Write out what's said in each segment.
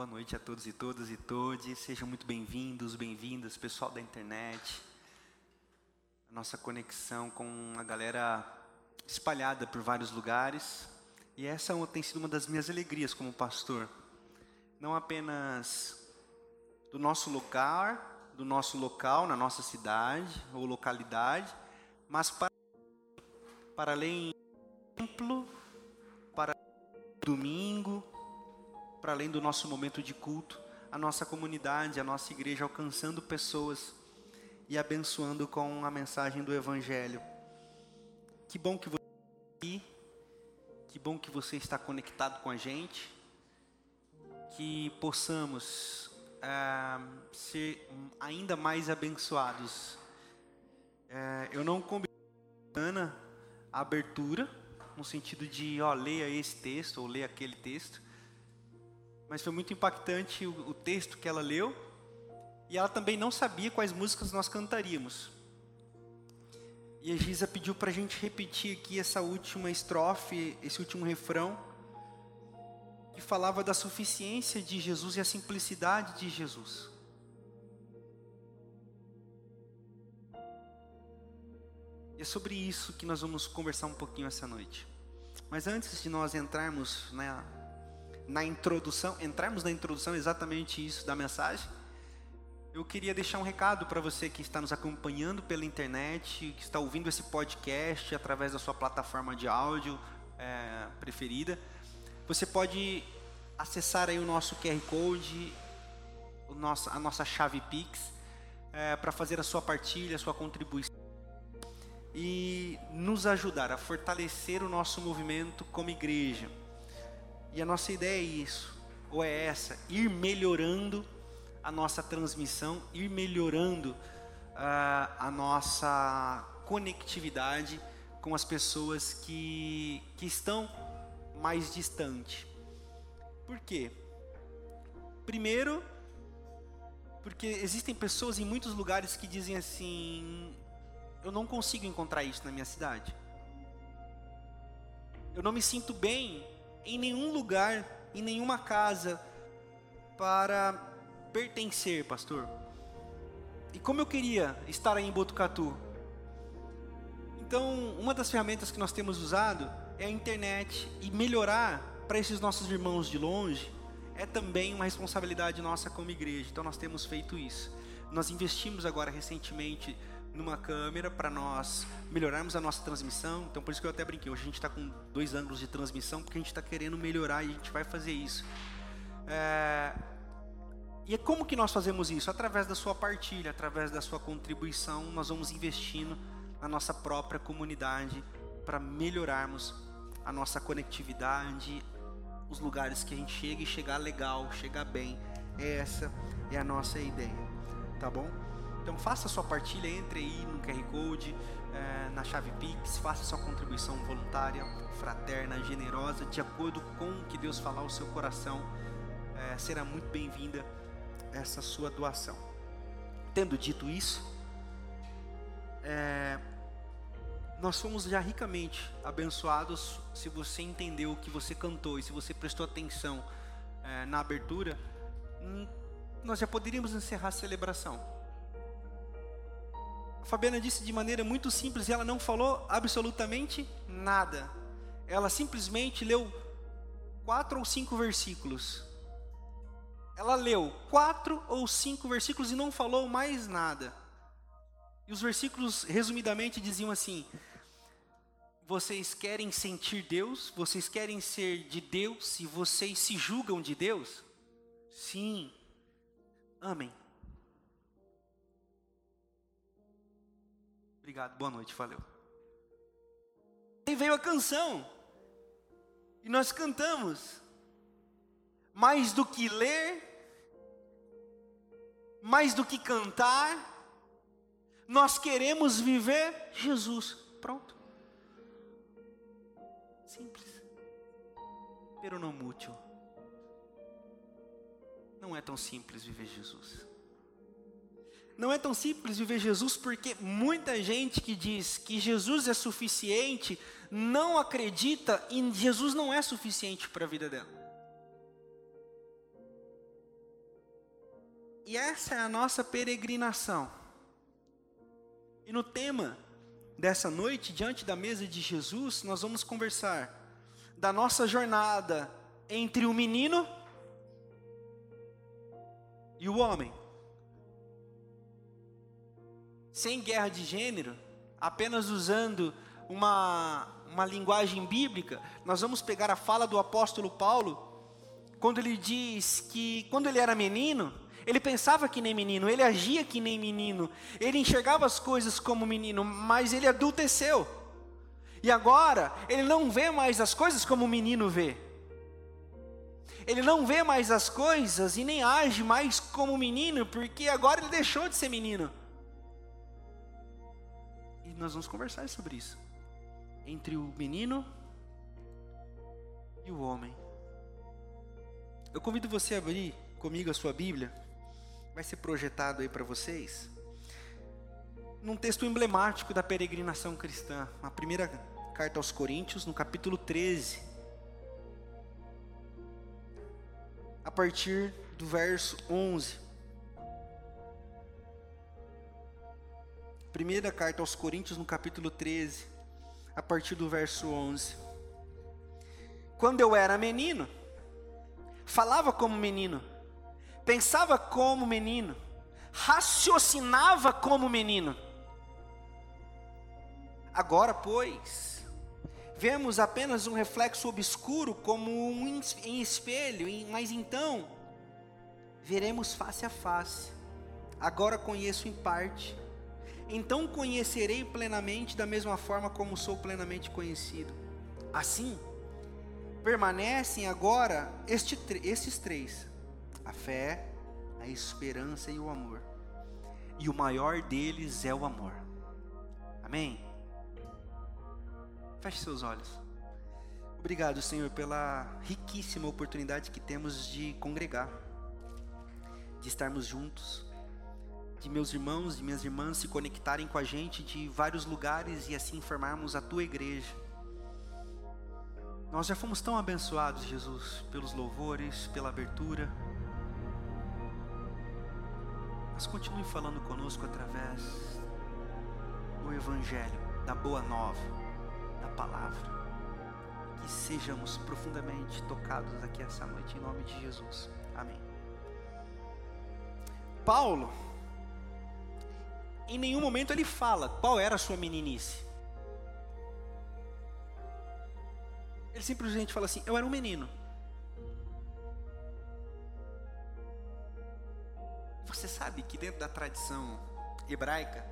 Boa noite a todos e todas e todes. Sejam muito bem-vindos, bem-vindas, pessoal da internet. A nossa conexão com a galera espalhada por vários lugares. E essa tem sido uma das minhas alegrias como pastor. Não apenas do nosso lugar, do nosso local, na nossa cidade ou localidade, mas para, para além do templo, para domingo, para além do nosso momento de culto, a nossa comunidade, a nossa igreja alcançando pessoas e abençoando com a mensagem do Evangelho. Que bom que você está aqui, que bom que você está conectado com a gente, que possamos é, ser ainda mais abençoados. É, eu não combinei a abertura, no sentido de, ó, leia esse texto ou leia aquele texto, mas foi muito impactante o, o texto que ela leu. E ela também não sabia quais músicas nós cantaríamos. E a Giza pediu para a gente repetir aqui essa última estrofe, esse último refrão, que falava da suficiência de Jesus e a simplicidade de Jesus. E é sobre isso que nós vamos conversar um pouquinho essa noite. Mas antes de nós entrarmos na, na introdução, entrarmos na introdução exatamente isso da mensagem, eu queria deixar um recado para você que está nos acompanhando pela internet, que está ouvindo esse podcast através da sua plataforma de áudio é, preferida. Você pode acessar aí o nosso QR Code, o nosso, a nossa chave Pix, é, para fazer a sua partilha, a sua contribuição e nos ajudar a fortalecer o nosso movimento como igreja. E a nossa ideia é isso, ou é essa, ir melhorando a nossa transmissão, ir melhorando uh, a nossa conectividade com as pessoas que, que estão mais distante. Por quê? Primeiro, porque existem pessoas em muitos lugares que dizem assim: eu não consigo encontrar isso na minha cidade. Eu não me sinto bem em nenhum lugar, em nenhuma casa para pertencer, pastor. E como eu queria estar aí em Botucatu. Então, uma das ferramentas que nós temos usado é a internet e melhorar para esses nossos irmãos de longe é também uma responsabilidade nossa como igreja. Então, nós temos feito isso. Nós investimos agora recentemente numa câmera para nós melhorarmos a nossa transmissão. Então, por isso que eu até brinquei. Hoje a gente está com dois ângulos de transmissão, porque a gente está querendo melhorar e a gente vai fazer isso. É... E é como que nós fazemos isso? Através da sua partilha, através da sua contribuição, nós vamos investindo na nossa própria comunidade para melhorarmos a nossa conectividade, os lugares que a gente chega e chegar legal, chegar bem. Essa é a nossa ideia, tá bom? Então faça sua partilha, entre aí no QR Code, é, na chave Pix, faça sua contribuição voluntária, fraterna, generosa, de acordo com o que Deus falar ao seu coração. É, será muito bem-vinda essa sua doação. Tendo dito isso, é, nós fomos já ricamente abençoados se você entendeu o que você cantou e se você prestou atenção na abertura, hum, nós já poderíamos encerrar a celebração. A Fabiana disse de maneira muito simples e ela não falou absolutamente nada. Ela simplesmente leu quatro ou cinco versículos. Ela leu quatro ou cinco versículos e não falou mais nada. E os versículos, resumidamente, diziam assim: Vocês querem sentir Deus? Vocês querem ser de Deus? E vocês se julgam de Deus? Sim. Amém. Obrigado, boa noite, valeu. Aí veio a canção. E nós cantamos. Mais do que ler, mais do que cantar, nós queremos viver Jesus. Pronto. Simples. Pero não mútil. Não é tão simples viver Jesus. Não é tão simples viver Jesus porque muita gente que diz que Jesus é suficiente não acredita em Jesus não é suficiente para a vida dela. E essa é a nossa peregrinação. E no tema dessa noite, diante da mesa de Jesus, nós vamos conversar da nossa jornada entre o menino e o homem. Sem guerra de gênero, apenas usando uma, uma linguagem bíblica, nós vamos pegar a fala do apóstolo Paulo, quando ele diz que quando ele era menino, ele pensava que nem menino, ele agia que nem menino, ele enxergava as coisas como menino, mas ele adulteceu. E agora, ele não vê mais as coisas como o menino vê. Ele não vê mais as coisas e nem age mais como menino, porque agora ele deixou de ser menino. Nós vamos conversar sobre isso. Entre o menino e o homem. Eu convido você a abrir comigo a sua Bíblia. Vai ser projetado aí para vocês. Num texto emblemático da peregrinação cristã. A primeira carta aos Coríntios, no capítulo 13. A partir do verso 11. Primeira carta aos Coríntios, no capítulo 13, a partir do verso 11. Quando eu era menino, falava como menino, pensava como menino, raciocinava como menino. Agora, pois, vemos apenas um reflexo obscuro como um em espelho, mas então veremos face a face. Agora conheço em parte, então conhecerei plenamente da mesma forma como sou plenamente conhecido. Assim, permanecem agora este, estes três: a fé, a esperança e o amor. E o maior deles é o amor. Amém? Feche seus olhos. Obrigado, Senhor, pela riquíssima oportunidade que temos de congregar, de estarmos juntos, de meus irmãos e minhas irmãs se conectarem com a gente de vários lugares e assim formarmos a tua igreja nós já fomos tão abençoados, Jesus, pelos louvores, pela abertura. Mas continue falando conosco através do Evangelho, da Boa Nova, da Palavra. Que sejamos profundamente tocados aqui essa noite, em nome de Jesus. Amém. Paulo, em nenhum momento ele fala qual era a sua meninice. Ele simplesmente fala assim: Eu era um menino. Você sabe que dentro da tradição hebraica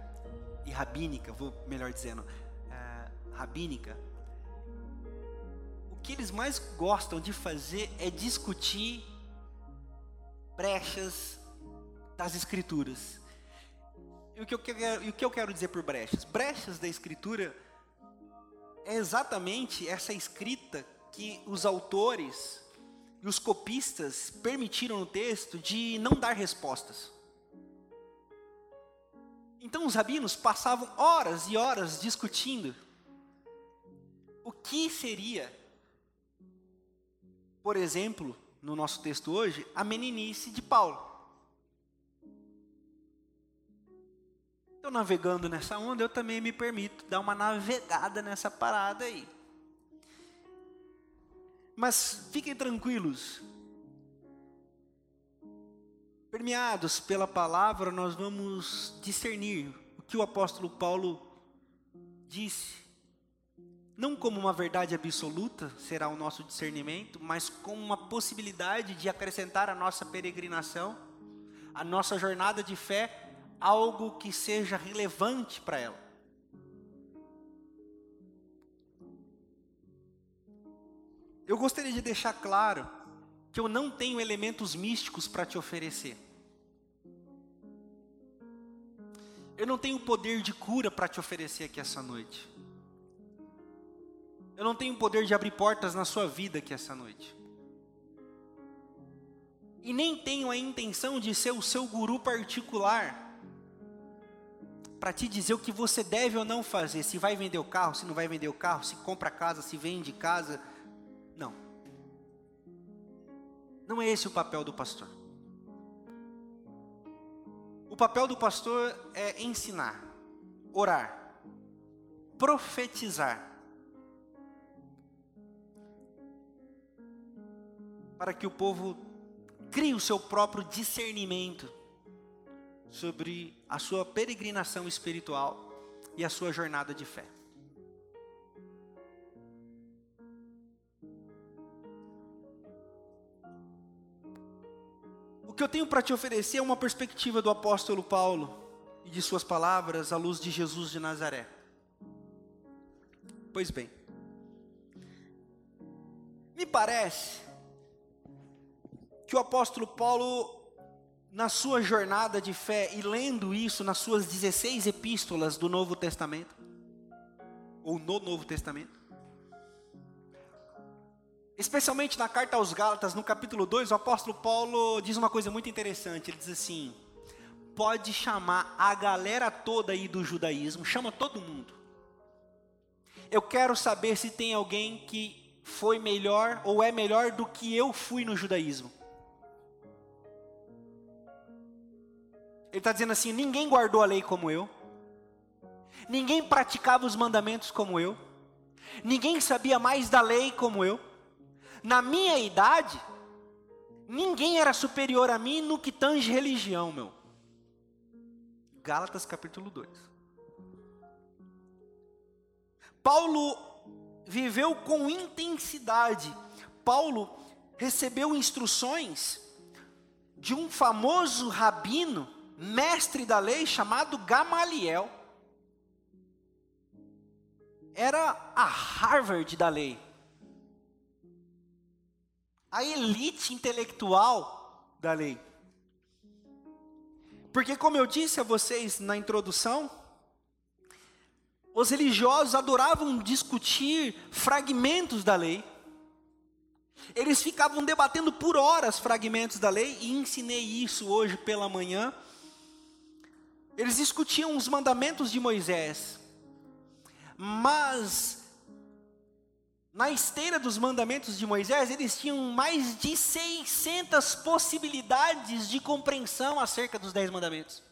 e rabínica, vou melhor dizendo, é, rabínica, o que eles mais gostam de fazer é discutir brechas das escrituras. E o que eu quero, o que eu quero dizer por brechas? Brechas da escritura é exatamente essa escrita que os autores e os copistas permitiram no texto de não dar respostas. Então os rabinos passavam horas e horas discutindo o que seria, por exemplo, no nosso texto hoje, a meninice de Paulo. Estou navegando nessa onda, eu também me permito dar uma navegada nessa parada aí. Mas fiquem tranquilos. Permeados pela palavra, nós vamos discernir o que o apóstolo Paulo disse. Não como uma verdade absoluta será o nosso discernimento, mas como uma possibilidade de acrescentar a nossa peregrinação, a nossa jornada de fé algo que seja relevante para ela. Eu gostaria de deixar claro que eu não tenho elementos místicos para te oferecer. Eu não tenho poder de cura para te oferecer aqui essa noite. Eu não tenho poder de abrir portas na sua vida aqui essa noite. E nem tenho a intenção de ser o seu guru particular para te dizer o que você deve ou não fazer, se vai vender o carro, se não vai vender o carro, se compra casa, se vende casa. Não. Não é esse o papel do pastor. papel do pastor é ensinar, orar, profetizar. Para que o povo crie o seu próprio discernimento sobre a sua peregrinação espiritual e a sua jornada de fé. O que eu tenho para te oferecer é uma perspectiva do apóstolo Paulo e de suas palavras à luz de Jesus de Nazaré. Pois bem, me parece que o apóstolo Paulo na sua jornada de fé e lendo isso nas suas 16 epístolas do Novo Testamento, ou no Novo Testamento, especialmente na carta aos Gálatas, no capítulo 2, o apóstolo Paulo diz uma coisa muito interessante. Ele diz assim: pode chamar a galera toda aí do judaísmo, chama todo mundo. Eu quero saber se tem alguém que foi melhor ou é melhor do que eu fui no judaísmo. Ele está dizendo assim: ninguém guardou a lei como eu, ninguém praticava os mandamentos como eu, ninguém sabia mais da lei como eu. Na minha idade, ninguém era superior a mim no que tange religião, meu. Gálatas capítulo 2. Paulo viveu com intensidade. Paulo recebeu instruções de um famoso rabino mestre da lei chamado Gamaliel. Era a Harvard da lei. A elite intelectual da lei. Porque, como eu disse a vocês na introdução, os religiosos adoravam discutir fragmentos da lei. Eles ficavam debatendo por horas fragmentos da lei, e ensinei isso hoje pela manhã eles discutiam os mandamentos de Moisés, mas na esteira dos mandamentos de Moisés, eles tinham mais de 600 possibilidades de compreensão acerca dos dez mandamentos.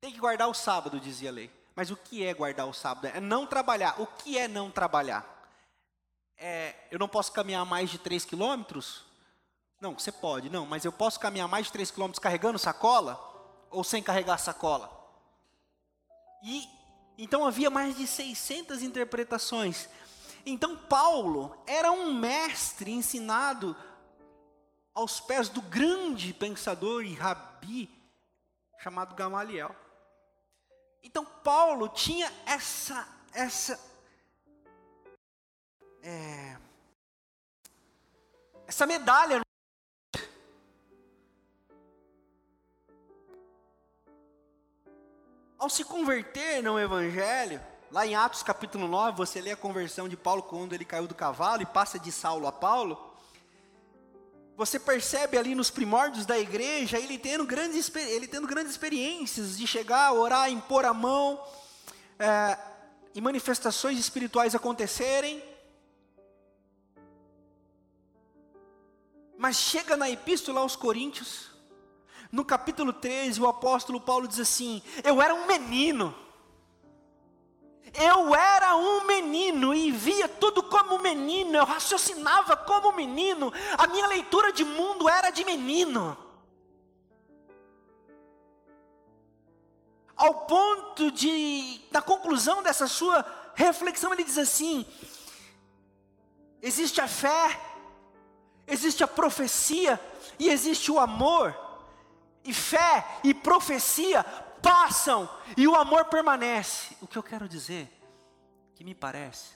Tem que guardar o sábado, dizia a lei. Mas o que é guardar o sábado? É não trabalhar. O que é não trabalhar? É, eu não posso caminhar mais de 3 quilômetros? Não, você pode. Não, mas eu posso caminhar mais de 3 quilômetros carregando sacola? Ou sem carregar sacola. E então havia mais de 600 interpretações. Então Paulo era um mestre ensinado aos pés do grande pensador e rabi chamado Gamaliel. Então Paulo tinha essa essa é, essa medalha se converter no Evangelho, lá em Atos capítulo 9, você lê a conversão de Paulo quando ele caiu do cavalo e passa de Saulo a Paulo. Você percebe ali nos primórdios da igreja ele tendo grandes, ele tendo grandes experiências de chegar, orar, impor a mão, é, e manifestações espirituais acontecerem. Mas chega na epístola aos Coríntios, no capítulo 13, o apóstolo Paulo diz assim: Eu era um menino. Eu era um menino e via tudo como menino, eu raciocinava como menino, a minha leitura de mundo era de menino. Ao ponto de, na conclusão dessa sua reflexão, ele diz assim: existe a fé, existe a profecia e existe o amor e fé e profecia passam e o amor permanece. O que eu quero dizer, que me parece,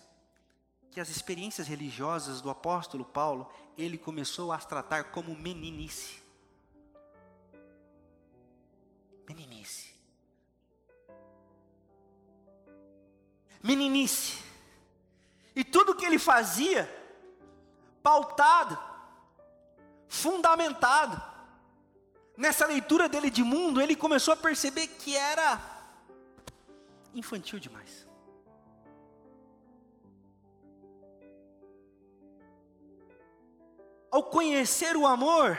que as experiências religiosas do apóstolo Paulo, ele começou a tratar como meninice. Meninice. Meninice. E tudo que ele fazia, pautado, fundamentado, nessa leitura dele de mundo, ele começou a perceber que era infantil demais. Ao conhecer o amor,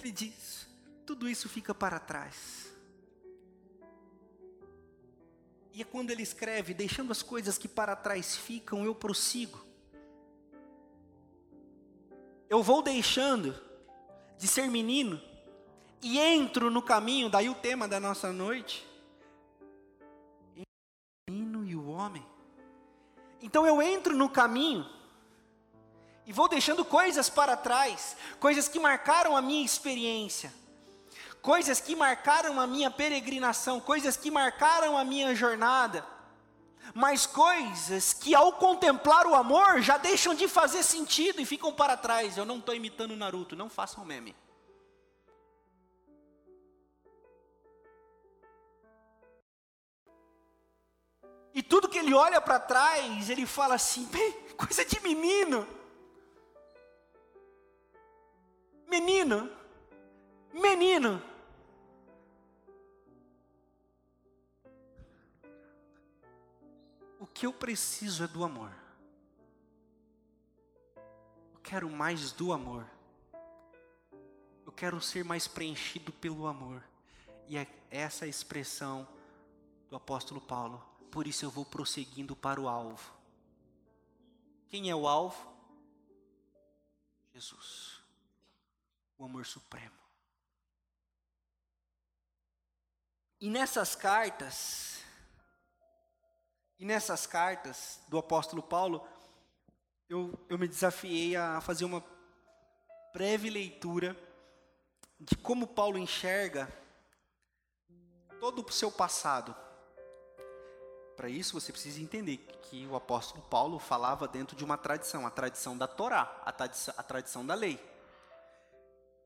Ele diz: tudo isso fica para trás. E é quando ele escreve: deixando as coisas que para trás ficam, eu prossigo. Eu vou deixando de ser menino e entro no caminho, daí o tema da nossa noite. O menino e o homem. Então eu entro no caminho e vou deixando coisas para trás, coisas que marcaram a minha experiência, coisas que marcaram a minha peregrinação, coisas que marcaram a minha jornada, mas coisas que ao contemplar o amor já deixam de fazer sentido e ficam para trás. Eu não estou imitando Naruto, não façam meme. E tudo que ele olha para trás, ele fala assim: coisa de menino. Menino, menino. Que eu preciso é do amor. Eu quero mais do amor. Eu quero ser mais preenchido pelo amor. E é essa expressão do apóstolo Paulo. Por isso eu vou prosseguindo para o alvo. Quem é o alvo? Jesus o amor supremo. E nessas cartas, e nessas cartas do apóstolo Paulo, eu, eu me desafiei a fazer uma breve leitura de como Paulo enxerga todo o seu passado. Para isso você precisa entender que o apóstolo Paulo falava dentro de uma tradição, a tradição da Torá, a tradição, a tradição da lei.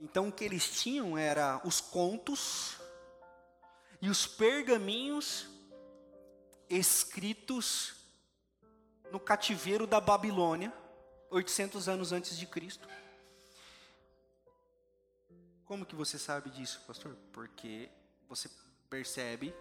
Então o que eles tinham era os contos e os pergaminhos escritos no cativeiro da Babilônia, 800 anos antes de Cristo. Como que você sabe disso, pastor? Porque você percebe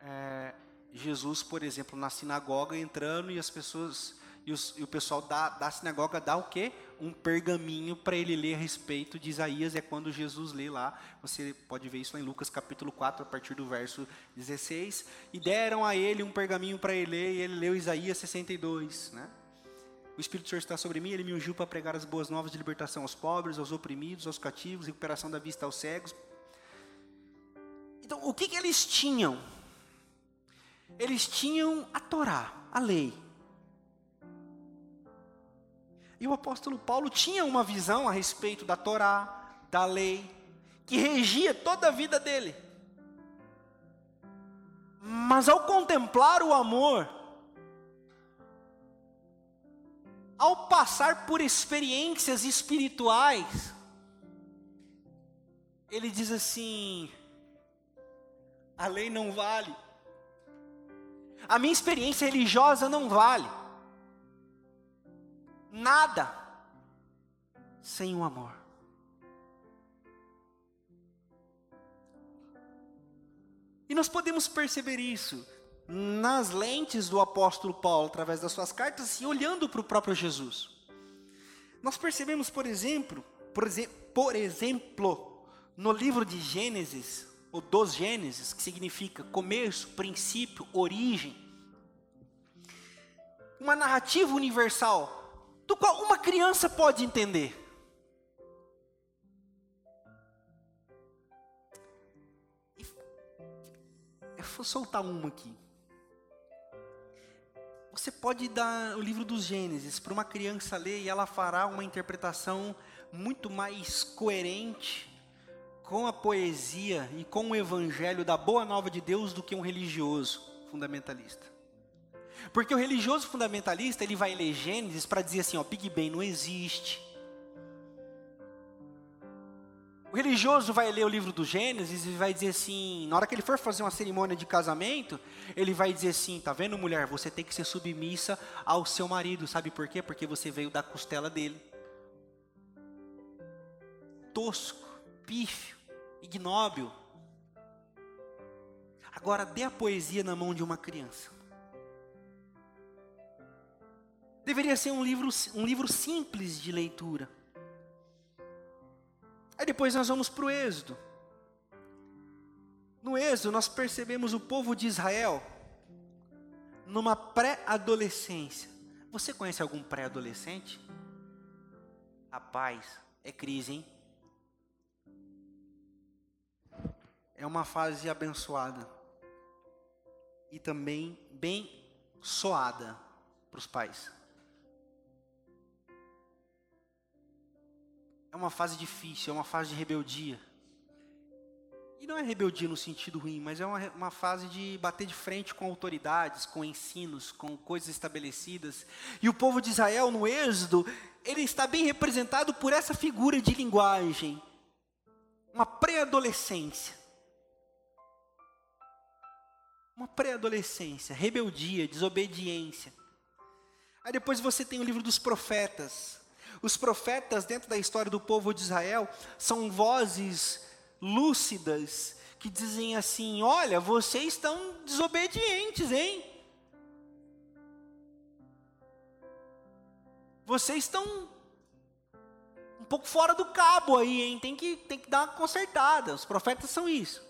é, Jesus, por exemplo, na sinagoga entrando e as pessoas e, os, e o pessoal da, da sinagoga dá o quê? Um pergaminho para ele ler a respeito de Isaías, é quando Jesus lê lá, você pode ver isso lá em Lucas capítulo 4, a partir do verso 16, e deram a ele um pergaminho para ele ler, e ele leu Isaías 62, né? O Espírito do Senhor está sobre mim, ele me ungiu para pregar as boas novas de libertação aos pobres, aos oprimidos, aos cativos, recuperação da vista aos cegos. Então, o que, que eles tinham? Eles tinham a Torá, a lei. E o apóstolo Paulo tinha uma visão a respeito da Torá, da lei, que regia toda a vida dele. Mas ao contemplar o amor, ao passar por experiências espirituais, ele diz assim: a lei não vale, a minha experiência religiosa não vale nada sem o amor. E nós podemos perceber isso nas lentes do apóstolo Paulo, através das suas cartas, e olhando para o próprio Jesus. Nós percebemos, por exemplo, por, por exemplo, no livro de Gênesis, ou dos Gênesis, que significa começo, princípio, origem, uma narrativa universal do qual uma criança pode entender. Eu vou soltar uma aqui. Você pode dar o livro dos Gênesis para uma criança ler e ela fará uma interpretação muito mais coerente com a poesia e com o evangelho da boa nova de Deus do que um religioso fundamentalista. Porque o religioso fundamentalista, ele vai ler Gênesis para dizer assim, ó, Big Bang não existe. O religioso vai ler o livro do Gênesis e vai dizer assim, na hora que ele for fazer uma cerimônia de casamento, ele vai dizer assim, tá vendo mulher, você tem que ser submissa ao seu marido, sabe por quê? Porque você veio da costela dele. Tosco, pífio, ignóbil. Agora dê a poesia na mão de uma criança. Deveria ser um livro, um livro simples de leitura. Aí depois nós vamos para o Êxodo. No Êxodo, nós percebemos o povo de Israel numa pré-adolescência. Você conhece algum pré-adolescente? Rapaz, é crise, hein? É uma fase abençoada e também bem soada para os pais. É uma fase difícil, é uma fase de rebeldia. E não é rebeldia no sentido ruim, mas é uma, uma fase de bater de frente com autoridades, com ensinos, com coisas estabelecidas. E o povo de Israel, no Êxodo, ele está bem representado por essa figura de linguagem. Uma pré-adolescência. Uma pré-adolescência, rebeldia, desobediência. Aí depois você tem o livro dos profetas. Os profetas, dentro da história do povo de Israel, são vozes lúcidas que dizem assim: olha, vocês estão desobedientes, hein? Vocês estão um pouco fora do cabo aí, hein? Tem que, tem que dar uma consertada. Os profetas são isso.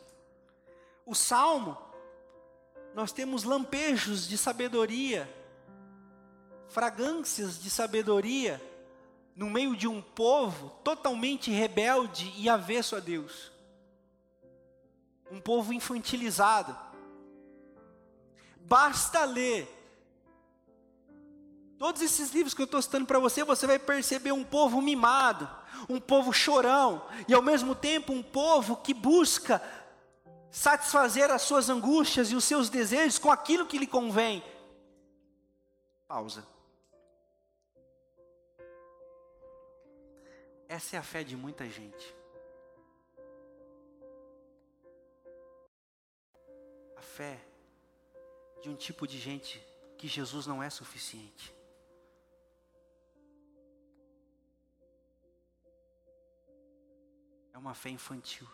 O salmo, nós temos lampejos de sabedoria, fragrâncias de sabedoria, no meio de um povo totalmente rebelde e avesso a Deus um povo infantilizado. Basta ler todos esses livros que eu estou citando para você, você vai perceber um povo mimado, um povo chorão, e ao mesmo tempo um povo que busca satisfazer as suas angústias e os seus desejos com aquilo que lhe convém. Pausa. Essa é a fé de muita gente. fé de um tipo de gente que Jesus não é suficiente. É uma fé infantil,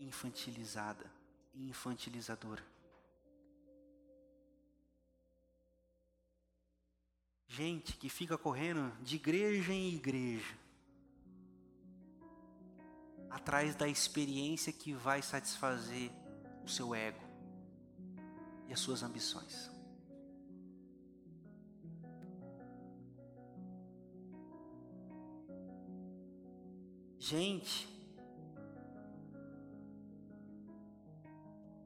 infantilizada e infantilizadora. Gente que fica correndo de igreja em igreja, atrás da experiência que vai satisfazer o seu ego e as suas ambições. Gente,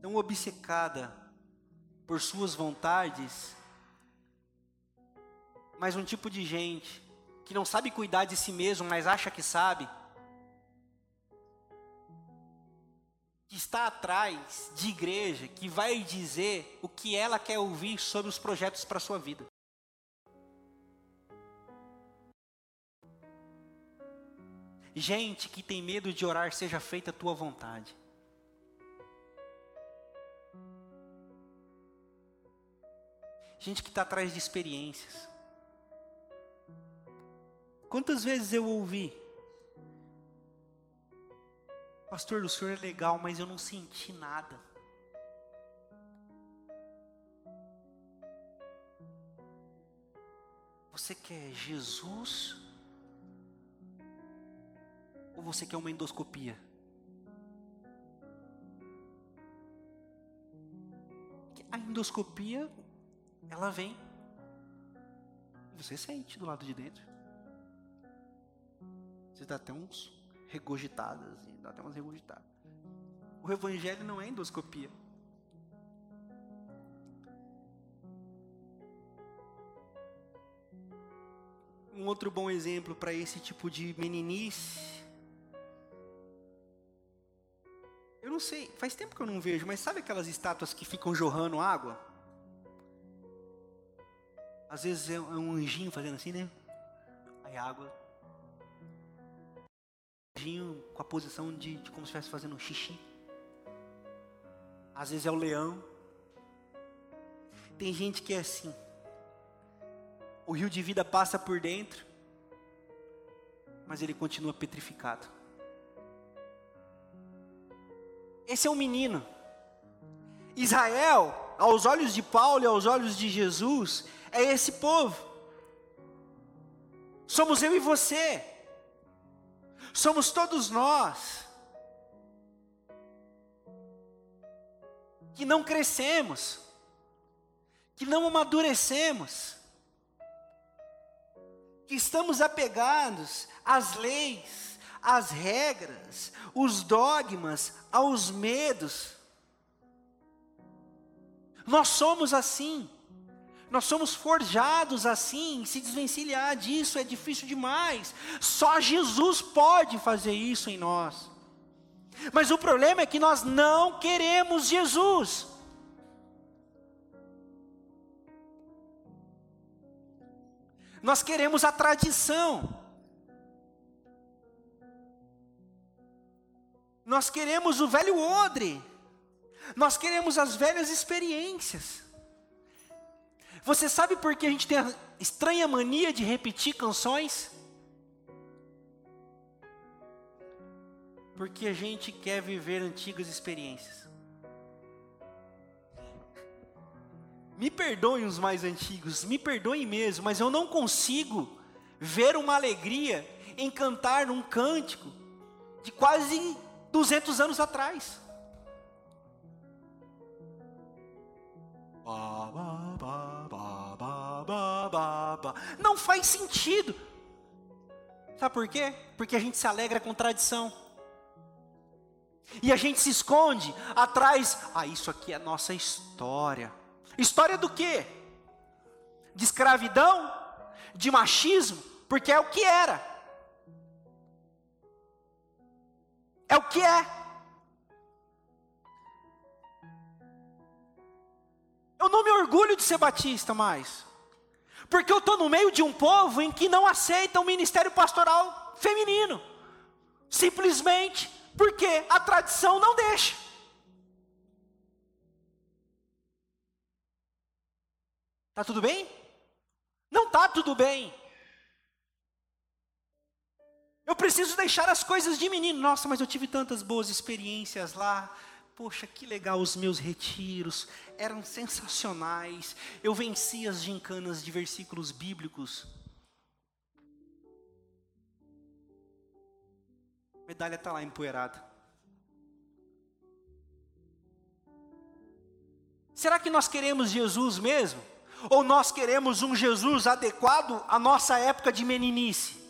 tão obcecada por suas vontades, mas um tipo de gente que não sabe cuidar de si mesmo, mas acha que sabe. Que está atrás de igreja que vai dizer o que ela quer ouvir sobre os projetos para sua vida. Gente que tem medo de orar, seja feita a tua vontade. Gente que está atrás de experiências. Quantas vezes eu ouvi Pastor, o senhor é legal, mas eu não senti nada. Você quer Jesus? Ou você quer uma endoscopia? A endoscopia, ela vem. Você sente do lado de dentro. Você dá até uns regurgitadas, assim, dá até umas regurgitadas. O evangelho não é endoscopia. Um outro bom exemplo para esse tipo de meninice. Eu não sei, faz tempo que eu não vejo, mas sabe aquelas estátuas que ficam jorrando água? Às vezes é um anjinho fazendo assim, né? Aí água com a posição de, de como se estivesse fazendo um xixi. Às vezes é o leão. Tem gente que é assim. O rio de vida passa por dentro, mas ele continua petrificado. Esse é o menino. Israel, aos olhos de Paulo e aos olhos de Jesus, é esse povo. Somos eu e você. Somos todos nós que não crescemos, que não amadurecemos, que estamos apegados às leis, às regras, os dogmas, aos medos. Nós somos assim. Nós somos forjados assim, se desvencilhar disso é difícil demais. Só Jesus pode fazer isso em nós. Mas o problema é que nós não queremos Jesus. Nós queremos a tradição. Nós queremos o velho odre. Nós queremos as velhas experiências. Você sabe por que a gente tem a estranha mania de repetir canções? Porque a gente quer viver antigas experiências. Me perdoem os mais antigos, me perdoem mesmo, mas eu não consigo ver uma alegria em cantar um cântico de quase 200 anos atrás. Não faz sentido. Sabe por quê? Porque a gente se alegra com tradição. E a gente se esconde atrás, ah, isso aqui é nossa história. História do quê? De escravidão? De machismo? Porque é o que era. É o que é. Eu não me orgulho de ser batista mais. Porque eu estou no meio de um povo em que não aceita o ministério pastoral feminino. Simplesmente porque a tradição não deixa. Tá tudo bem? Não tá tudo bem. Eu preciso deixar as coisas de menino. Nossa, mas eu tive tantas boas experiências lá. Poxa, que legal os meus retiros, eram sensacionais. Eu venci as gincanas de versículos bíblicos. A medalha está lá empoeirada. Será que nós queremos Jesus mesmo? Ou nós queremos um Jesus adequado à nossa época de meninice?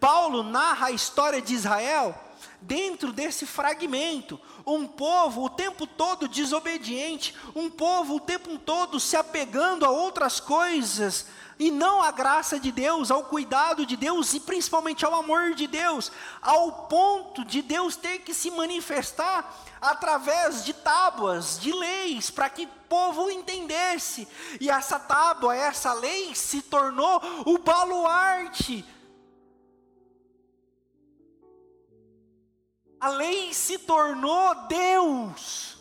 Paulo narra a história de Israel dentro desse fragmento. Um povo o tempo todo desobediente, um povo o tempo todo se apegando a outras coisas e não à graça de Deus, ao cuidado de Deus e principalmente ao amor de Deus, ao ponto de Deus ter que se manifestar através de tábuas, de leis, para que o povo entendesse. E essa tábua, essa lei se tornou o baluarte A lei se tornou Deus.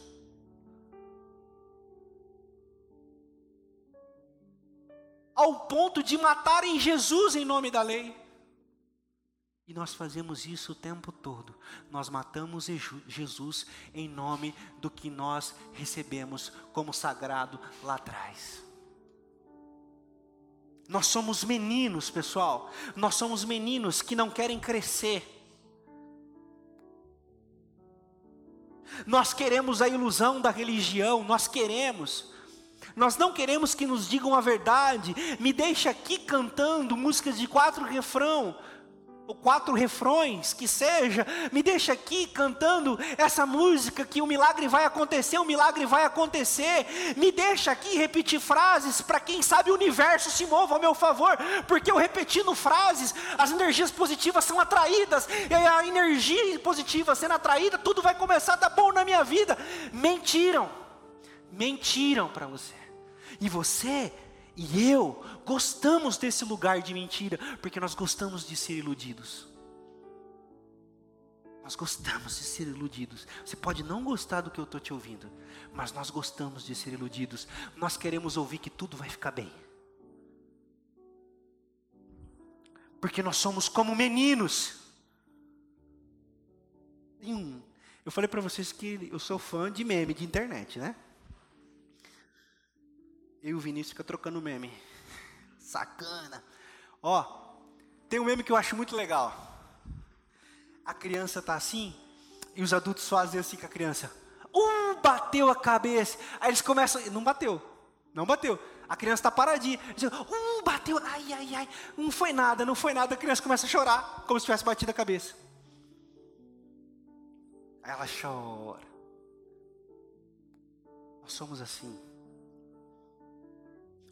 Ao ponto de matarem Jesus em nome da lei. E nós fazemos isso o tempo todo. Nós matamos Jesus em nome do que nós recebemos como sagrado lá atrás. Nós somos meninos, pessoal. Nós somos meninos que não querem crescer. Nós queremos a ilusão da religião, nós queremos. Nós não queremos que nos digam a verdade. Me deixa aqui cantando músicas de quatro refrão, ou quatro refrões, que seja, me deixa aqui cantando essa música que o milagre vai acontecer, o milagre vai acontecer. Me deixa aqui repetir frases para quem sabe o universo se mova ao meu favor, porque eu repetindo frases, as energias positivas são atraídas, e a energia positiva sendo atraída, tudo vai começar a dar bom na minha vida. Mentiram, mentiram para você. E você e eu gostamos desse lugar de mentira, porque nós gostamos de ser iludidos. Nós gostamos de ser iludidos. Você pode não gostar do que eu estou te ouvindo, mas nós gostamos de ser iludidos. Nós queremos ouvir que tudo vai ficar bem. Porque nós somos como meninos. Eu falei para vocês que eu sou fã de meme de internet, né? Eu e o Vinícius fica trocando meme. Sacana. Ó, tem um meme que eu acho muito legal. a criança está assim, e os adultos fazem assim com a criança. Uh, bateu a cabeça. Aí eles começam, não bateu, não bateu. A criança está paradinha. Uh, bateu, ai, ai, ai. Não foi nada, não foi nada. A criança começa a chorar, como se tivesse batido a cabeça. Aí ela chora. Nós somos assim.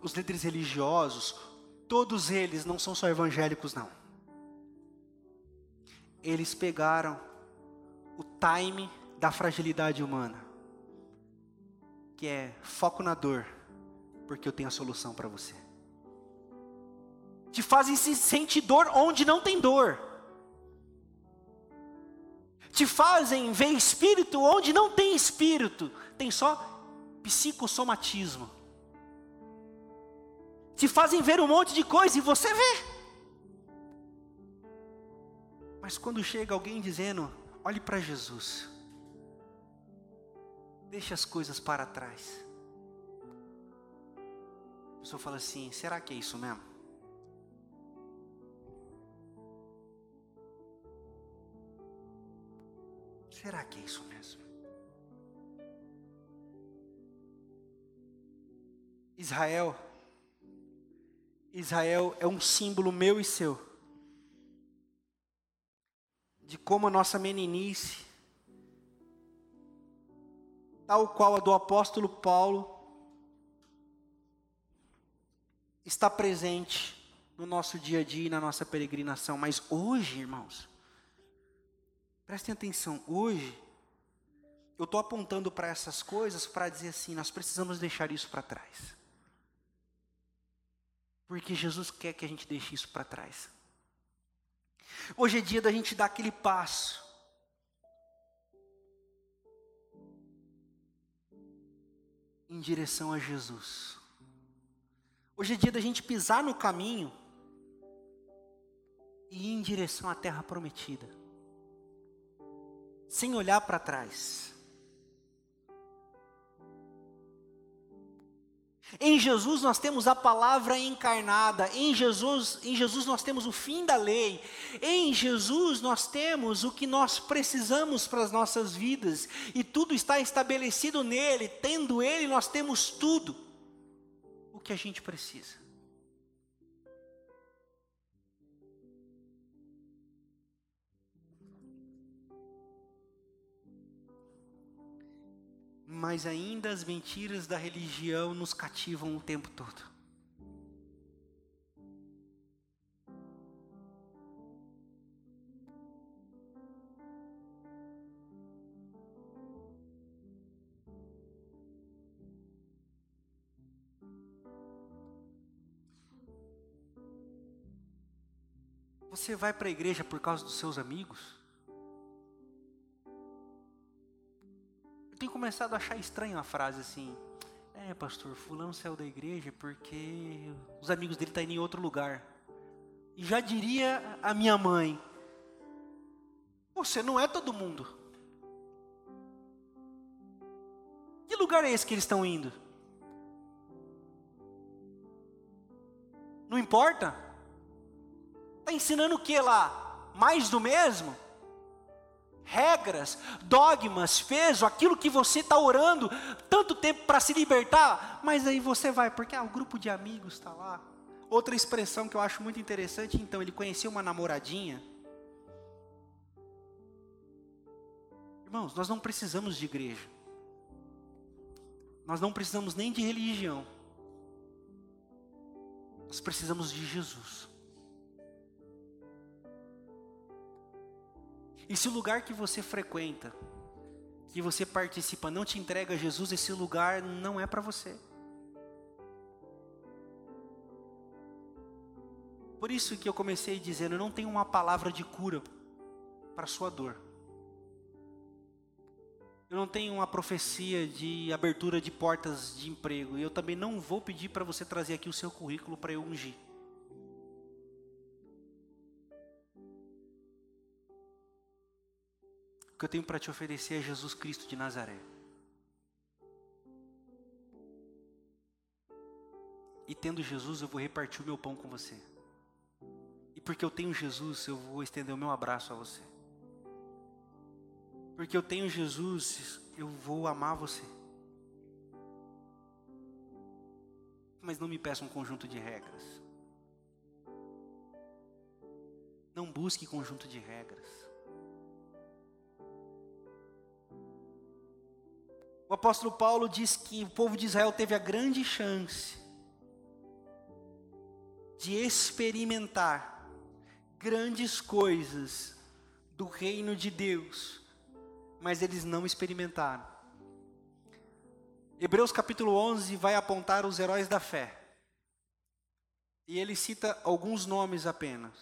Os líderes religiosos, todos eles não são só evangélicos, não. Eles pegaram o time da fragilidade humana, que é foco na dor, porque eu tenho a solução para você. Te fazem se sentir dor onde não tem dor. Te fazem ver espírito onde não tem espírito, tem só psicossomatismo. Te fazem ver um monte de coisa e você vê. Mas quando chega alguém dizendo, olhe para Jesus, deixe as coisas para trás. A pessoa fala assim: será que é isso mesmo? Será que é isso mesmo? Israel, Israel é um símbolo meu e seu, de como a nossa meninice, tal qual a do apóstolo Paulo, está presente no nosso dia a dia e na nossa peregrinação. Mas hoje, irmãos, prestem atenção, hoje, eu estou apontando para essas coisas para dizer assim: nós precisamos deixar isso para trás. Porque Jesus quer que a gente deixe isso para trás. Hoje é dia da gente dar aquele passo. Em direção a Jesus. Hoje é dia da gente pisar no caminho e ir em direção à terra prometida, sem olhar para trás. Em Jesus nós temos a palavra encarnada, em Jesus, em Jesus nós temos o fim da lei, em Jesus nós temos o que nós precisamos para as nossas vidas, e tudo está estabelecido nele, tendo ele nós temos tudo que a gente precisa. Mas ainda as mentiras da religião nos cativam o tempo todo. Você vai para a igreja por causa dos seus amigos? Começado a achar estranho a frase assim. É, pastor, fulano saiu da igreja porque os amigos dele estão tá indo em outro lugar. E já diria a minha mãe: Você não é todo mundo. Que lugar é esse que eles estão indo? Não importa? Está ensinando o que lá? Mais do mesmo? Regras, dogmas, peso, aquilo que você está orando tanto tempo para se libertar, mas aí você vai, porque ah, o grupo de amigos está lá. Outra expressão que eu acho muito interessante, então, ele conheceu uma namoradinha. Irmãos, nós não precisamos de igreja. Nós não precisamos nem de religião. Nós precisamos de Jesus. E se o lugar que você frequenta, que você participa, não te entrega a Jesus, esse lugar não é para você. Por isso que eu comecei dizendo, eu não tenho uma palavra de cura para sua dor. Eu não tenho uma profecia de abertura de portas de emprego. E eu também não vou pedir para você trazer aqui o seu currículo para eu ungir. Que eu tenho para te oferecer é Jesus Cristo de Nazaré. E tendo Jesus, eu vou repartir o meu pão com você. E porque eu tenho Jesus, eu vou estender o meu abraço a você. porque eu tenho Jesus, eu vou amar você. Mas não me peça um conjunto de regras. Não busque conjunto de regras. O apóstolo Paulo diz que o povo de Israel teve a grande chance de experimentar grandes coisas do reino de Deus, mas eles não experimentaram. Hebreus capítulo 11 vai apontar os heróis da fé. E ele cita alguns nomes apenas,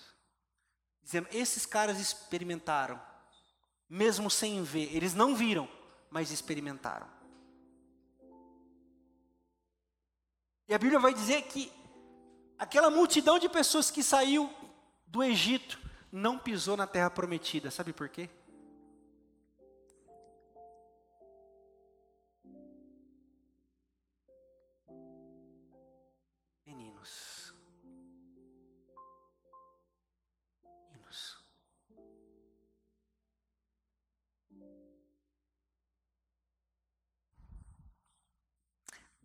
dizendo: esses caras experimentaram, mesmo sem ver, eles não viram, mas experimentaram. E a Bíblia vai dizer que aquela multidão de pessoas que saiu do Egito não pisou na terra prometida, sabe por quê?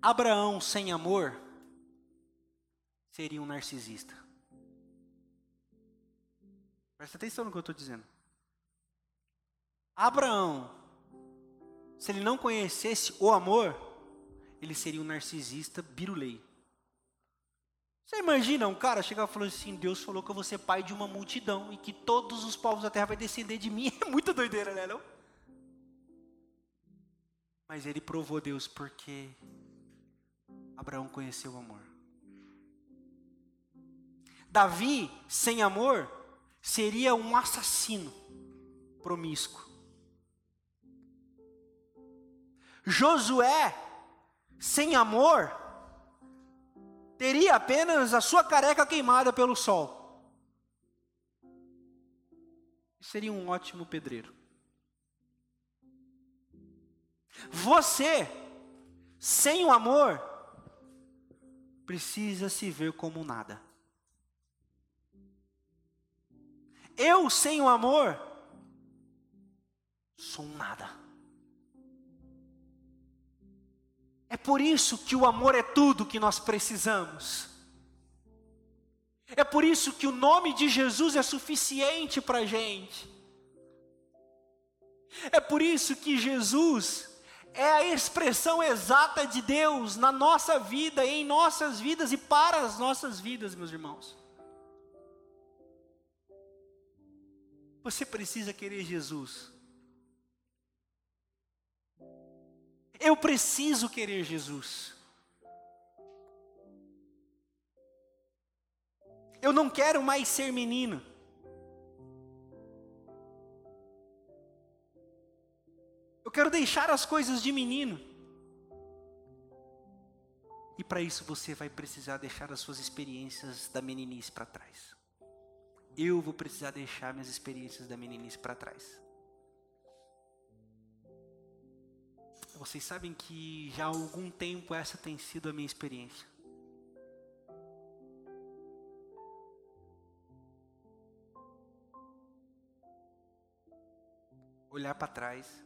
Abraão sem amor seria um narcisista. Presta atenção no que eu estou dizendo. Abraão, se ele não conhecesse o amor, ele seria um narcisista birulei. Você imagina um cara chegar falando assim: Deus falou que eu vou ser pai de uma multidão e que todos os povos da terra vão descender de mim? É muita doideira, né? Não? Mas ele provou Deus porque Abraão conheceu o amor. Davi, sem amor, seria um assassino promíscuo. Josué, sem amor, teria apenas a sua careca queimada pelo sol. Seria um ótimo pedreiro. Você, sem o amor, precisa se ver como nada. Eu sem o amor sou nada. É por isso que o amor é tudo que nós precisamos. É por isso que o nome de Jesus é suficiente para a gente. É por isso que Jesus é a expressão exata de Deus na nossa vida, em nossas vidas e para as nossas vidas, meus irmãos. Você precisa querer Jesus. Eu preciso querer Jesus. Eu não quero mais ser menino. Quero deixar as coisas de menino. E para isso você vai precisar deixar as suas experiências da meninice para trás eu vou precisar deixar minhas experiências da meninice para trás. Vocês sabem que já há algum tempo essa tem sido a minha experiência. Olhar para trás.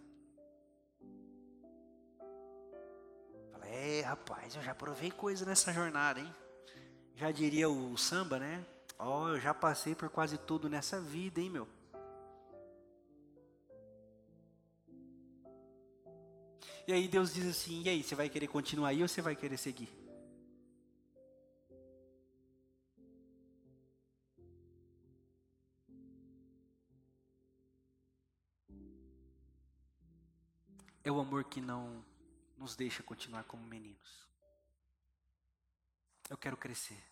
É rapaz, eu já provei coisa nessa jornada, hein? Já diria o samba, né? Ó, oh, eu já passei por quase tudo nessa vida, hein, meu? E aí Deus diz assim: e aí, você vai querer continuar aí ou você vai querer seguir? É o amor que não nos deixa continuar como meninos. Eu quero crescer.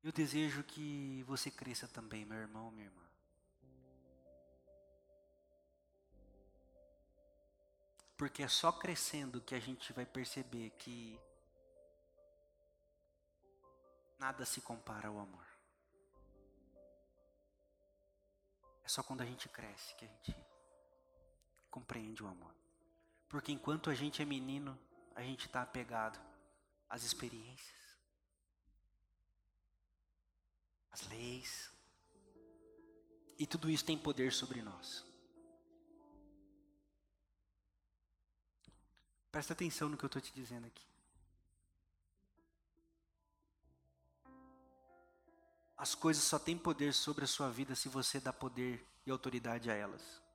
Eu desejo que você cresça também, meu irmão, minha irmã. Porque é só crescendo que a gente vai perceber que nada se compara ao amor. É só quando a gente cresce que a gente compreende o amor. Porque enquanto a gente é menino, a gente está apegado às experiências as leis, E tudo isso tem poder sobre nós. Presta atenção no que eu estou te dizendo aqui. As coisas só têm poder sobre a sua vida se você dá poder e autoridade a elas.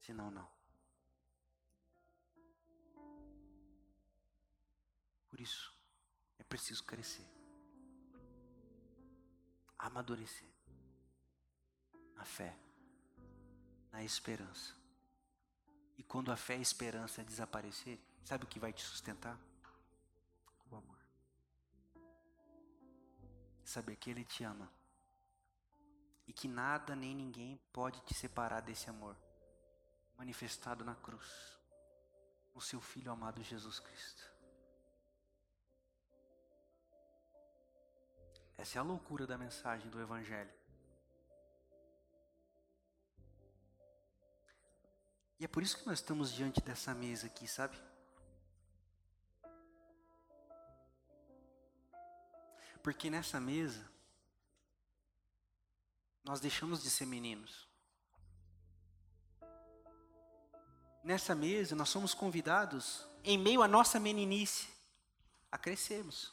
Senão, não. Por isso, é preciso crescer, amadurecer na fé, na esperança. E quando a fé e a esperança desaparecer, sabe o que vai te sustentar? O amor. Saber que Ele te ama. E que nada nem ninguém pode te separar desse amor. Manifestado na cruz. No seu Filho amado Jesus Cristo. Essa é a loucura da mensagem do Evangelho. E é por isso que nós estamos diante dessa mesa aqui, sabe? Porque nessa mesa, nós deixamos de ser meninos. Nessa mesa, nós somos convidados, em meio à nossa meninice, a crescermos.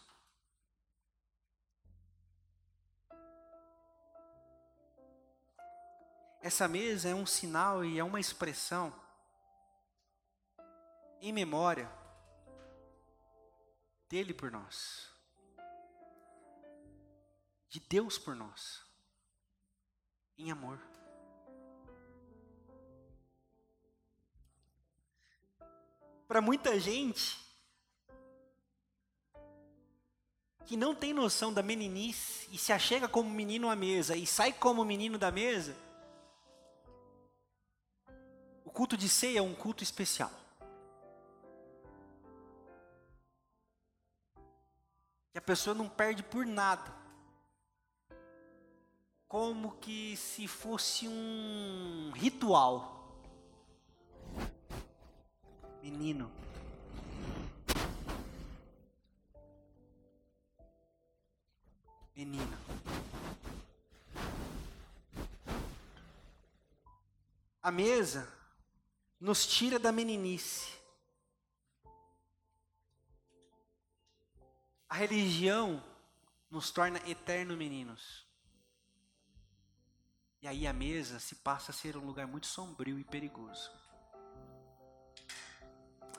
Essa mesa é um sinal e é uma expressão em memória dele por nós, de Deus por nós, em amor. Para muita gente que não tem noção da meninice e se achega como menino à mesa e sai como menino da mesa, culto de ceia é um culto especial. Que a pessoa não perde por nada. Como que se fosse um ritual. Menino. Menina. A mesa nos tira da meninice. A religião nos torna eterno meninos. E aí a mesa se passa a ser um lugar muito sombrio e perigoso.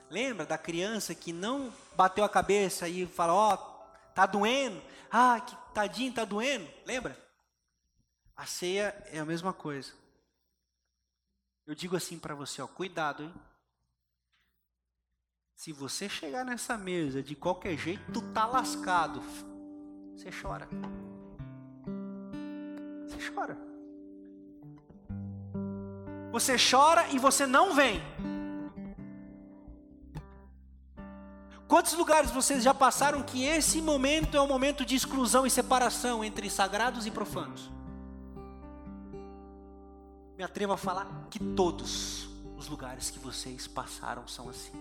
Lembra da criança que não bateu a cabeça e falou: Ó, oh, tá doendo? Ah, que tadinho, tá doendo? Lembra? A ceia é a mesma coisa. Eu digo assim para você, ó, cuidado, hein? Se você chegar nessa mesa de qualquer jeito, tu tá lascado. Você chora. Você chora. Você chora e você não vem. Quantos lugares vocês já passaram que esse momento é um momento de exclusão e separação entre sagrados e profanos? me atrevo a falar que todos os lugares que vocês passaram são assim.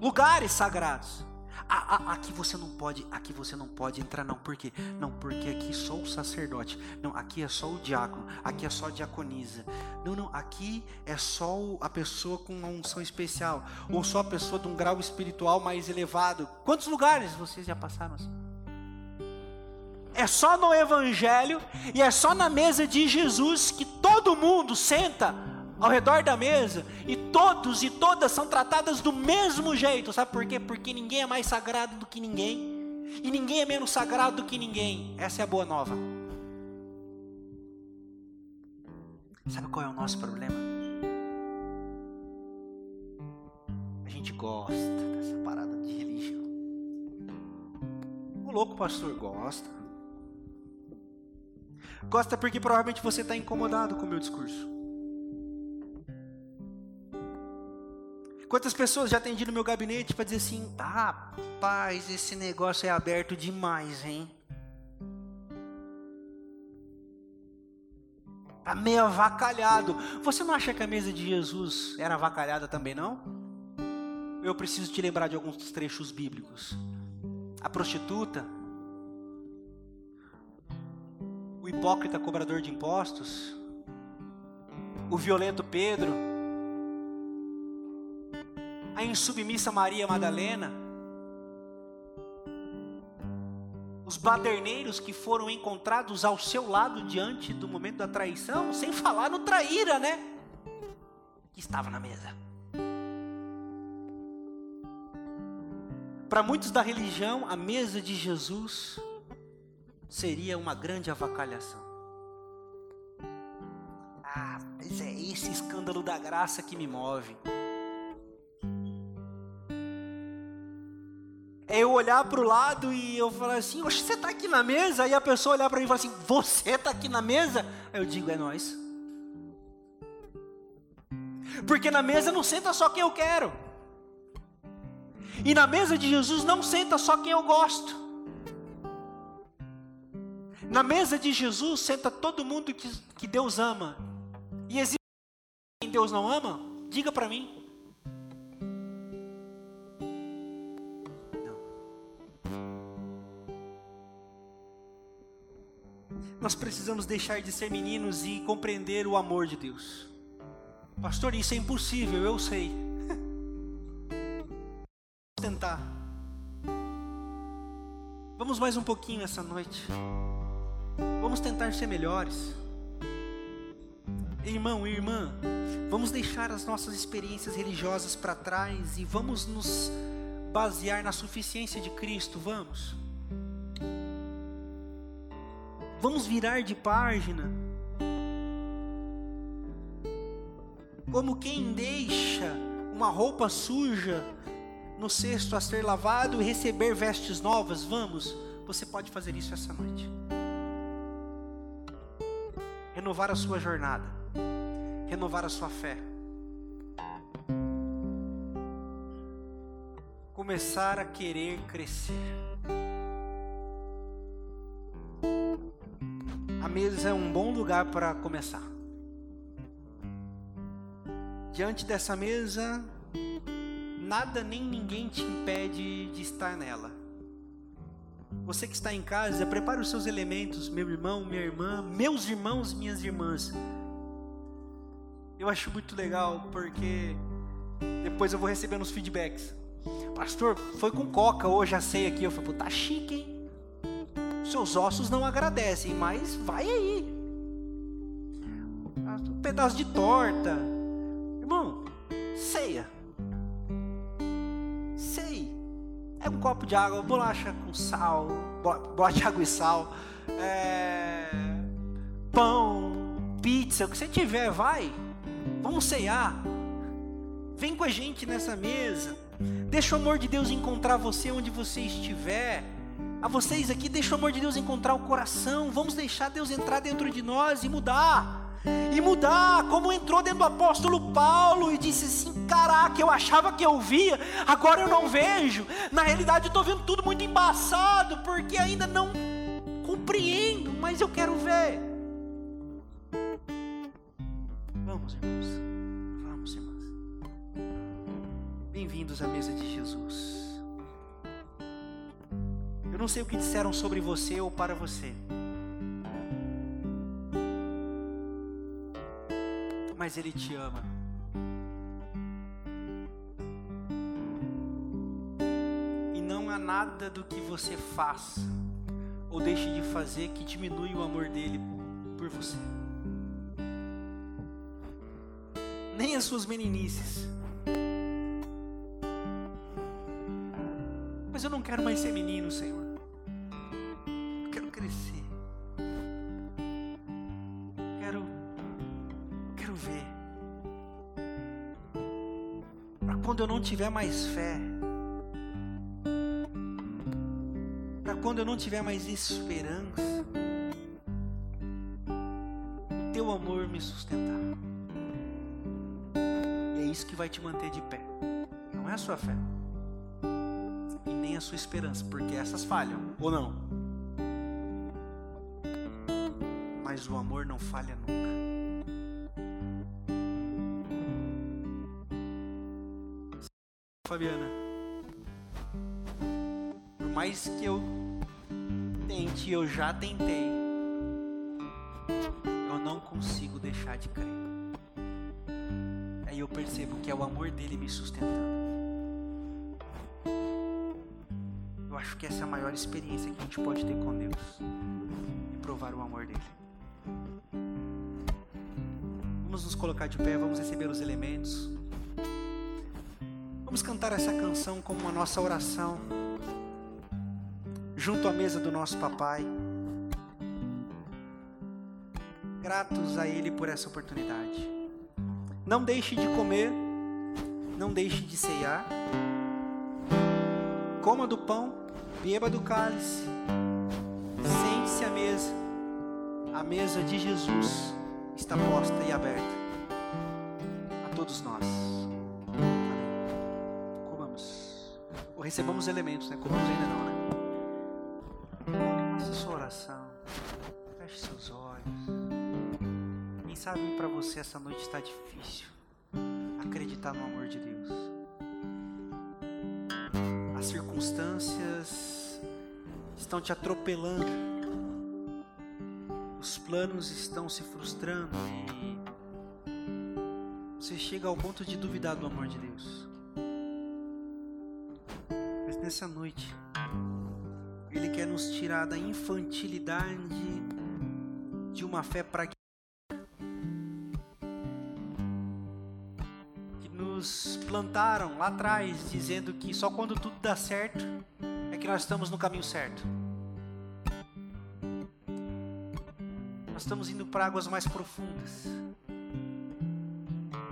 Lugares sagrados. Aqui você não pode, aqui você não pode entrar não, por quê? Não, porque aqui só o sacerdote. Não, aqui é só o diácono, aqui é só a diaconisa. Não, não, aqui é só a pessoa com uma unção especial, ou só a pessoa de um grau espiritual mais elevado. Quantos lugares vocês já passaram assim? É só no Evangelho e é só na mesa de Jesus que todo mundo senta ao redor da mesa e todos e todas são tratadas do mesmo jeito. Sabe por quê? Porque ninguém é mais sagrado do que ninguém e ninguém é menos sagrado do que ninguém. Essa é a boa nova. Sabe qual é o nosso problema? A gente gosta dessa parada de religião. O louco pastor gosta. Gosta porque provavelmente você está incomodado com o meu discurso. Quantas pessoas já atendi no meu gabinete para dizer assim: ah, rapaz, esse negócio é aberto demais, hein? Tá meio avacalhado. Você não acha que a mesa de Jesus era avacalhada também, não? Eu preciso te lembrar de alguns trechos bíblicos. a prostituta, o hipócrita cobrador de impostos, o violento Pedro, a insubmissa Maria Madalena, os baderneiros que foram encontrados ao seu lado diante do momento da traição, sem falar no traíra, né? Que estava na mesa. Para muitos da religião, a mesa de Jesus seria uma grande avacalhação. Ah, mas é esse escândalo da graça que me move. É eu olhar para o lado e eu falar assim: você está aqui na mesa? E a pessoa olhar para mim e falar assim: Você está aqui na mesa? Aí eu digo: É nós. Porque na mesa não senta só quem eu quero. E na mesa de Jesus não senta só quem eu gosto. Na mesa de Jesus senta todo mundo que, que Deus ama. E existe quem Deus não ama? Diga para mim. Nós precisamos deixar de ser meninos e compreender o amor de Deus. Pastor, isso é impossível, eu sei tentar. Vamos mais um pouquinho essa noite. Vamos tentar ser melhores. Irmão e irmã, vamos deixar as nossas experiências religiosas para trás e vamos nos basear na suficiência de Cristo, vamos. Vamos virar de página. Como quem deixa uma roupa suja no cesto a ser lavado e receber vestes novas? Vamos, você pode fazer isso essa noite. Renovar a sua jornada, renovar a sua fé. Começar a querer crescer. A é um bom lugar para começar. Diante dessa mesa, nada nem ninguém te impede de estar nela. Você que está em casa, prepare os seus elementos, meu irmão, minha irmã, meus irmãos, minhas irmãs. Eu acho muito legal porque depois eu vou recebendo os feedbacks. Pastor, foi com coca hoje, já sei aqui. Eu falei, tá chique, hein? Seus ossos não agradecem, mas vai aí. Um pedaço de torta. Irmão, ceia. É um copo de água, bolacha com sal, bolacha de água e sal, é, pão, pizza, o que você tiver, vai. Vamos ceiar. Vem com a gente nessa mesa. Deixa o amor de Deus encontrar você onde você estiver. A vocês aqui, deixa o amor de Deus encontrar o coração. Vamos deixar Deus entrar dentro de nós e mudar e mudar, como entrou dentro do apóstolo Paulo e disse assim: Caraca, eu achava que eu via, agora eu não vejo. Na realidade, eu estou vendo tudo muito embaçado, porque ainda não compreendo, mas eu quero ver. Vamos, irmãos, vamos, irmãos. Bem-vindos à mesa de Jesus. Não sei o que disseram sobre você ou para você. mas Ele te ama. E não há nada do que você faça ou deixe de fazer que diminui o amor dele por você. Nem as suas meninices. Mas eu não quero mais ser menino, Senhor. Tiver mais fé, para quando eu não tiver mais esperança, teu amor me sustentar. E é isso que vai te manter de pé. Não é a sua fé. E nem a sua esperança, porque essas falham, ou não? Mas o amor não falha nunca. Tente, eu já tentei, eu não consigo deixar de crer. Aí eu percebo que é o amor dele me sustentando. Eu acho que essa é a maior experiência que a gente pode ter com Deus e provar o amor dele. Vamos nos colocar de pé, vamos receber os elementos. Vamos cantar essa canção como a nossa oração junto à mesa do nosso papai. Gratos a ele por essa oportunidade. Não deixe de comer, não deixe de ceiar. Coma do pão, beba do cálice. Sente-se à mesa. A mesa de Jesus está posta e aberta a todos nós. Comamos. Ou recebamos elementos, né? Comamos ainda não, né? Você essa noite está difícil. Acreditar no amor de Deus. As circunstâncias estão te atropelando. Os planos estão se frustrando e você chega ao ponto de duvidar do amor de Deus. Mas nessa noite, ele quer nos tirar da infantilidade de uma fé pragmática nos plantaram lá atrás dizendo que só quando tudo dá certo é que nós estamos no caminho certo. Nós estamos indo para águas mais profundas.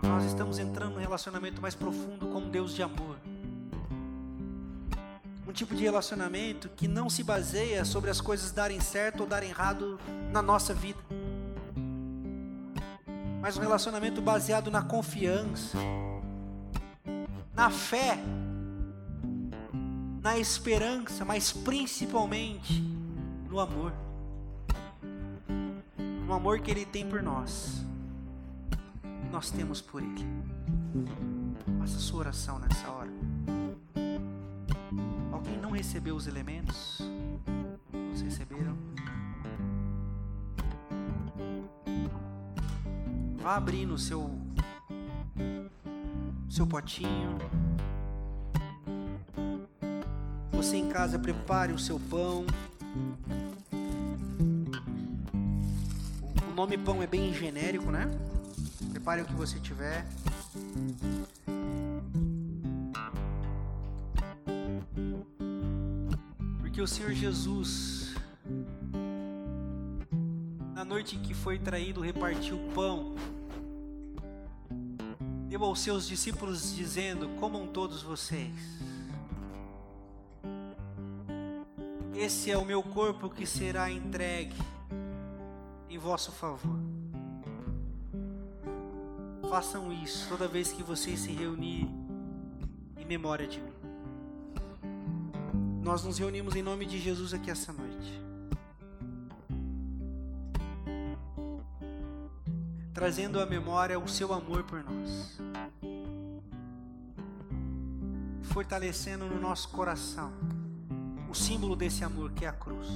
Nós estamos entrando num relacionamento mais profundo com um Deus de amor um tipo de relacionamento que não se baseia sobre as coisas darem certo ou darem errado na nossa vida, mas um relacionamento baseado na confiança, na fé, na esperança, mas principalmente no amor. No amor que Ele tem por nós, nós temos por Ele. Faça sua oração nessa hora não recebeu os elementos? Todos receberam? Vá abrindo o seu seu potinho. Você em casa prepare o seu pão. O nome pão é bem genérico, né? Prepare o que você tiver. que o Senhor Jesus, na noite que foi traído, repartiu o pão, deu aos seus discípulos, dizendo: Comam todos vocês. Esse é o meu corpo que será entregue em vosso favor. Façam isso toda vez que vocês se reunirem em memória de mim. Nós nos reunimos em nome de Jesus aqui essa noite. Trazendo à memória o seu amor por nós. Fortalecendo no nosso coração o símbolo desse amor que é a cruz.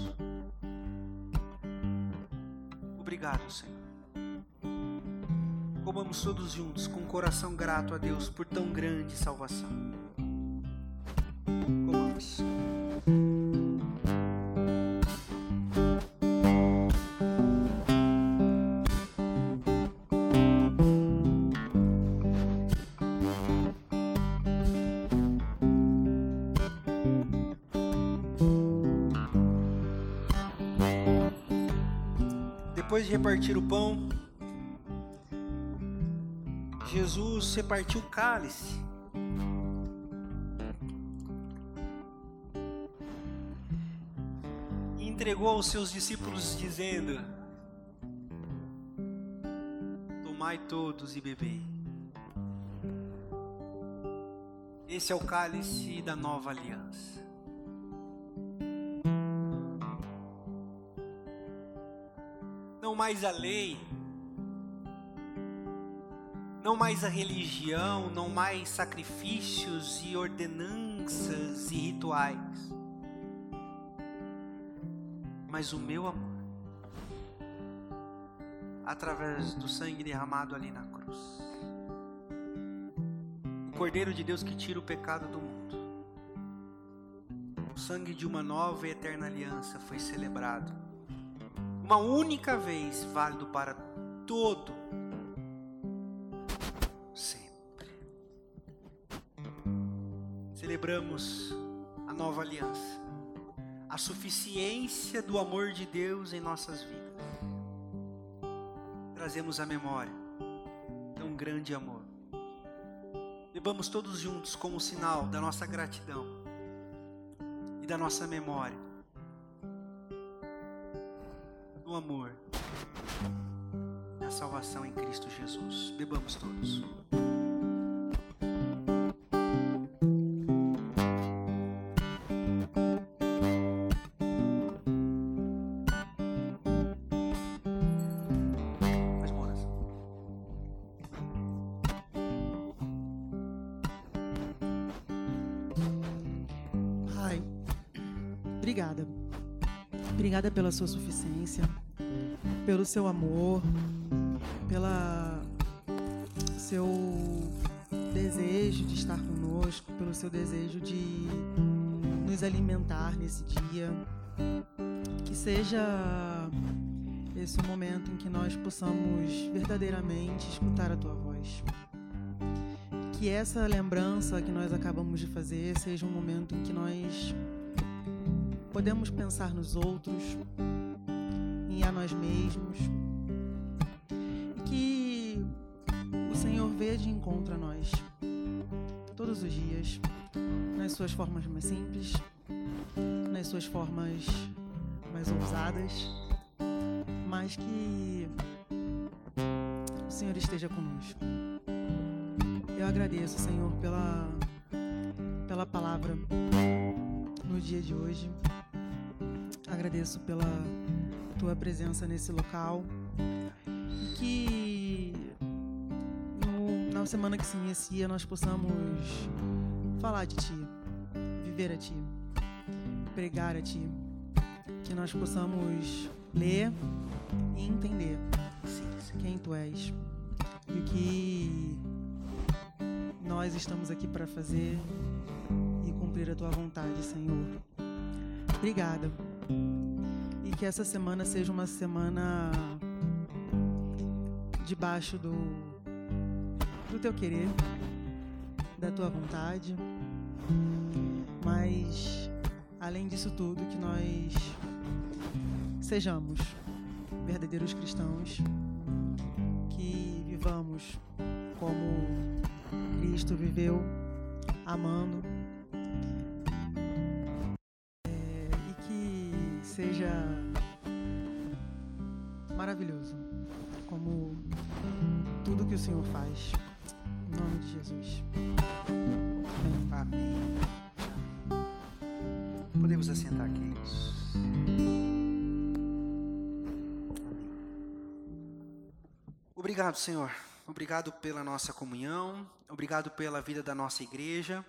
Obrigado, Senhor. Comamos todos juntos com um coração grato a Deus por tão grande salvação. Comamos. Depois de repartir o pão, Jesus repartiu o cálice. E entregou aos seus discípulos, dizendo: Tomai todos e bebei. Esse é o cálice da nova aliança. Não mais a lei, não mais a religião, não mais sacrifícios e ordenanças e rituais, mas o meu amor. Através do sangue derramado ali na cruz. O Cordeiro de Deus que tira o pecado do mundo. O sangue de uma nova e eterna aliança foi celebrado. Uma única vez, válido para todo sempre. Celebramos a nova aliança, a suficiência do amor de Deus em nossas vidas. Trazemos a memória tão grande amor. Bebamos todos juntos como sinal da nossa gratidão e da nossa memória do amor salvação em Cristo Jesus. Bebamos todos. Obrigada. Obrigada pela sua suficiência, pelo seu amor, pela seu desejo de estar conosco, pelo seu desejo de nos alimentar nesse dia. Que seja esse o momento em que nós possamos verdadeiramente escutar a tua voz. Que essa lembrança que nós acabamos de fazer seja um momento em que nós podemos pensar nos outros, a nós mesmos de encontro a nós todos os dias, nas suas formas mais simples, nas suas formas mais ousadas, mas que o Senhor esteja conosco. Eu agradeço, Senhor, pela, pela palavra no dia de hoje. Agradeço pela tua presença nesse local que na semana que se inicia nós possamos falar de Ti, viver a Ti, pregar a Ti, que nós possamos ler e entender quem Tu és e o que nós estamos aqui para fazer e cumprir a Tua vontade, Senhor. Obrigada. E que essa semana seja uma semana debaixo do do teu querer, da tua vontade, mas além disso tudo, que nós sejamos verdadeiros cristãos, que vivamos como Cristo viveu, amando, Obrigado, Senhor. Obrigado pela nossa comunhão. Obrigado pela vida da nossa igreja.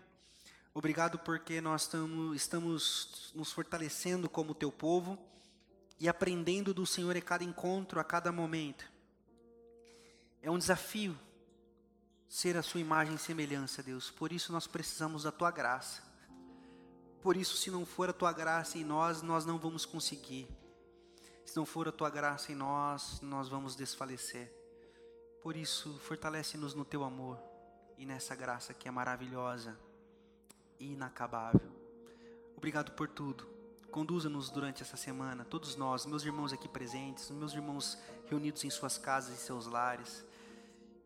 Obrigado porque nós estamos, estamos nos fortalecendo como teu povo e aprendendo do Senhor a cada encontro, a cada momento. É um desafio ser a sua imagem e semelhança, Deus. Por isso nós precisamos da tua graça. Por isso, se não for a tua graça em nós, nós não vamos conseguir. Se não for a tua graça em nós, nós vamos desfalecer. Por isso, fortalece-nos no teu amor e nessa graça que é maravilhosa e inacabável. Obrigado por tudo. Conduza-nos durante essa semana, todos nós, meus irmãos aqui presentes, meus irmãos reunidos em suas casas e seus lares.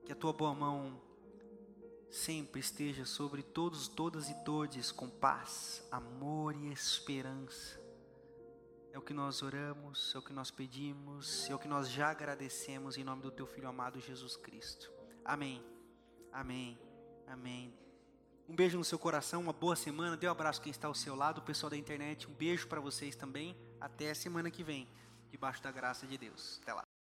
Que a tua boa mão sempre esteja sobre todos, todas e todes com paz, amor e esperança. É o que nós oramos, é o que nós pedimos, é o que nós já agradecemos em nome do teu filho amado Jesus Cristo. Amém. Amém. Amém. Um beijo no seu coração, uma boa semana. Dê um abraço quem está ao seu lado, o pessoal da internet. Um beijo para vocês também. Até a semana que vem, debaixo da graça de Deus. Até lá.